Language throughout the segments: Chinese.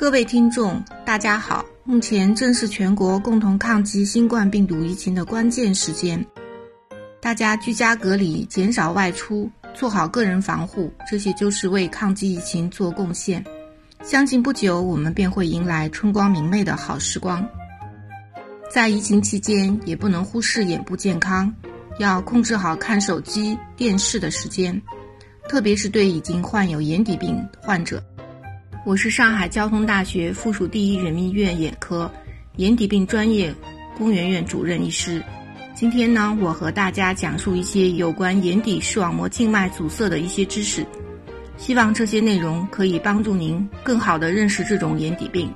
各位听众，大家好！目前正是全国共同抗击新冠病毒疫情的关键时间，大家居家隔离，减少外出，做好个人防护，这些就是为抗击疫情做贡献。相信不久我们便会迎来春光明媚的好时光。在疫情期间，也不能忽视眼部健康，要控制好看手机、电视的时间，特别是对已经患有眼底病患者。我是上海交通大学附属第一人民医院眼科眼底病专业龚媛媛主任医师。今天呢，我和大家讲述一些有关眼底视网膜静脉阻塞的一些知识，希望这些内容可以帮助您更好地认识这种眼底病。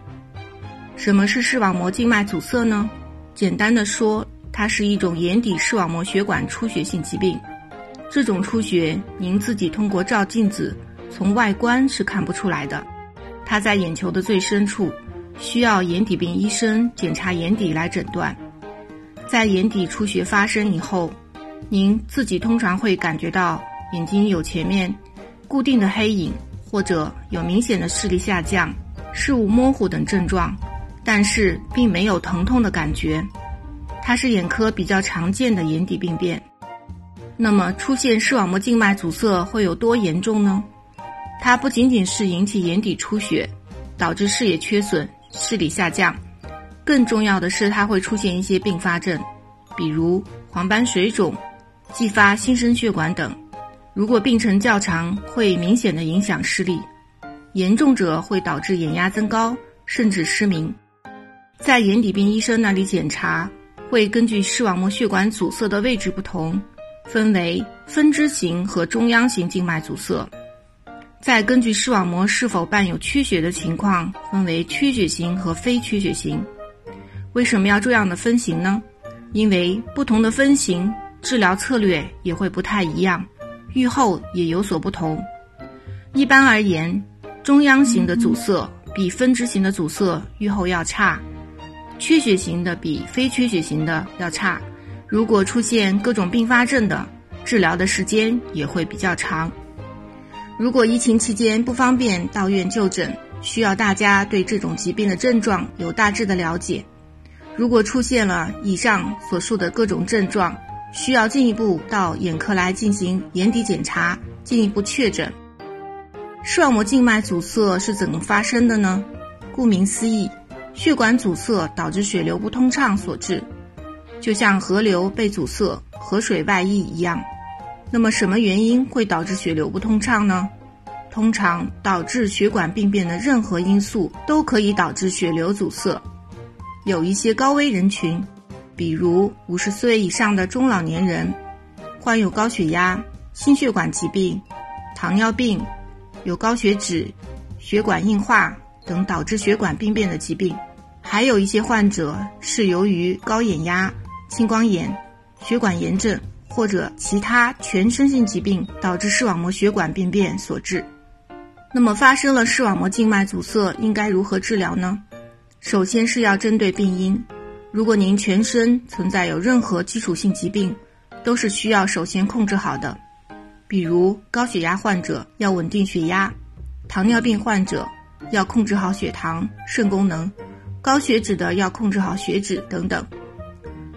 什么是视网膜静脉阻塞呢？简单的说，它是一种眼底视网膜血管出血性疾病。这种出血，您自己通过照镜子，从外观是看不出来的。它在眼球的最深处，需要眼底病医生检查眼底来诊断。在眼底出血发生以后，您自己通常会感觉到眼睛有前面固定的黑影，或者有明显的视力下降、视物模糊等症状，但是并没有疼痛的感觉。它是眼科比较常见的眼底病变。那么，出现视网膜静脉阻塞会有多严重呢？它不仅仅是引起眼底出血，导致视野缺损、视力下降，更重要的是它会出现一些并发症，比如黄斑水肿、继发新生血管等。如果病程较长，会明显的影响视力，严重者会导致眼压增高，甚至失明。在眼底病医生那里检查，会根据视网膜血管阻塞的位置不同，分为分支型和中央型静脉阻塞。再根据视网膜是否伴有缺血的情况，分为缺血型和非缺血型。为什么要这样的分型呢？因为不同的分型，治疗策略也会不太一样，预后也有所不同。一般而言，中央型的阻塞比分支型的阻塞预后要差，缺血型的比非缺血型的要差。如果出现各种并发症的，治疗的时间也会比较长。如果疫情期间不方便到院就诊，需要大家对这种疾病的症状有大致的了解。如果出现了以上所述的各种症状，需要进一步到眼科来进行眼底检查，进一步确诊。视网膜静脉阻塞是怎么发生的呢？顾名思义，血管阻塞导致血流不通畅所致，就像河流被阻塞、河水外溢一样。那么，什么原因会导致血流不通畅呢？通常导致血管病变的任何因素都可以导致血流阻塞。有一些高危人群，比如五十岁以上的中老年人，患有高血压、心血管疾病、糖尿病、有高血脂、血管硬化等导致血管病变的疾病。还有一些患者是由于高眼压、青光眼、血管炎症。或者其他全身性疾病导致视网膜血管病变所致。那么发生了视网膜静脉阻塞，应该如何治疗呢？首先是要针对病因。如果您全身存在有任何基础性疾病，都是需要首先控制好的。比如高血压患者要稳定血压，糖尿病患者要控制好血糖、肾功能，高血脂的要控制好血脂等等。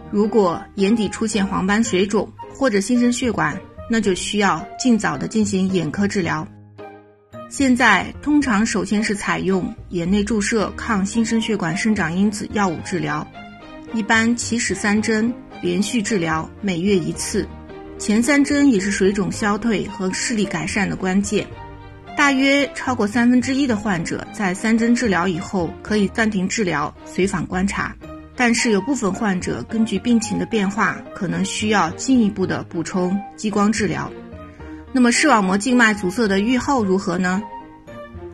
如果眼底出现黄斑水肿，或者新生血管，那就需要尽早的进行眼科治疗。现在通常首先是采用眼内注射抗新生血管生长因子药物治疗，一般起始三针，连续治疗，每月一次。前三针也是水肿消退和视力改善的关键。大约超过三分之一的患者在三针治疗以后可以暂停治疗，随访观察。但是有部分患者根据病情的变化，可能需要进一步的补充激光治疗。那么视网膜静脉阻塞的预后如何呢？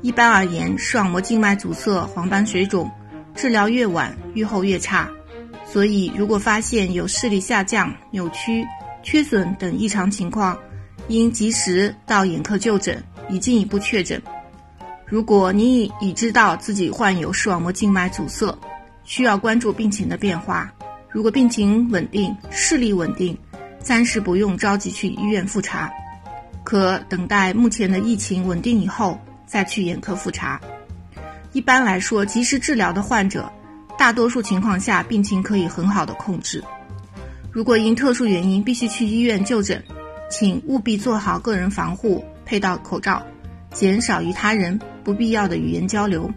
一般而言，视网膜静脉阻塞、黄斑水肿，治疗越晚，预后越差。所以，如果发现有视力下降、扭曲、缺损等异常情况，应及时到眼科就诊，以进一步确诊。如果你已已知道自己患有视网膜静脉阻塞，需要关注病情的变化。如果病情稳定、视力稳定，暂时不用着急去医院复查，可等待目前的疫情稳定以后再去眼科复查。一般来说，及时治疗的患者，大多数情况下病情可以很好的控制。如果因特殊原因必须去医院就诊，请务必做好个人防护，佩戴口罩，减少与他人不必要的语言交流。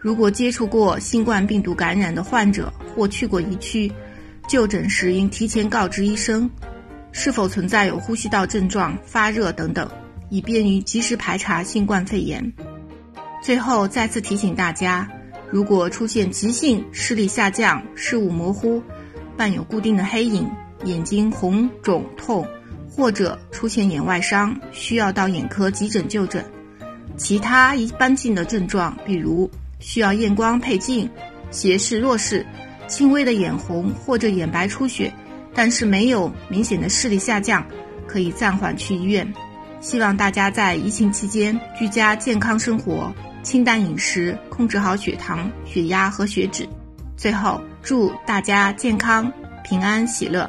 如果接触过新冠病毒感染的患者或去过疫区，就诊时应提前告知医生是否存在有呼吸道症状、发热等等，以便于及时排查新冠肺炎。最后再次提醒大家，如果出现急性视力下降、视物模糊、伴有固定的黑影、眼睛红肿痛，或者出现眼外伤，需要到眼科急诊就诊。其他一般性的症状，比如需要验光配镜、斜视、弱视、轻微的眼红或者眼白出血，但是没有明显的视力下降，可以暂缓去医院。希望大家在疫情期间居家健康生活。清淡饮食，控制好血糖、血压和血脂。最后，祝大家健康、平安、喜乐。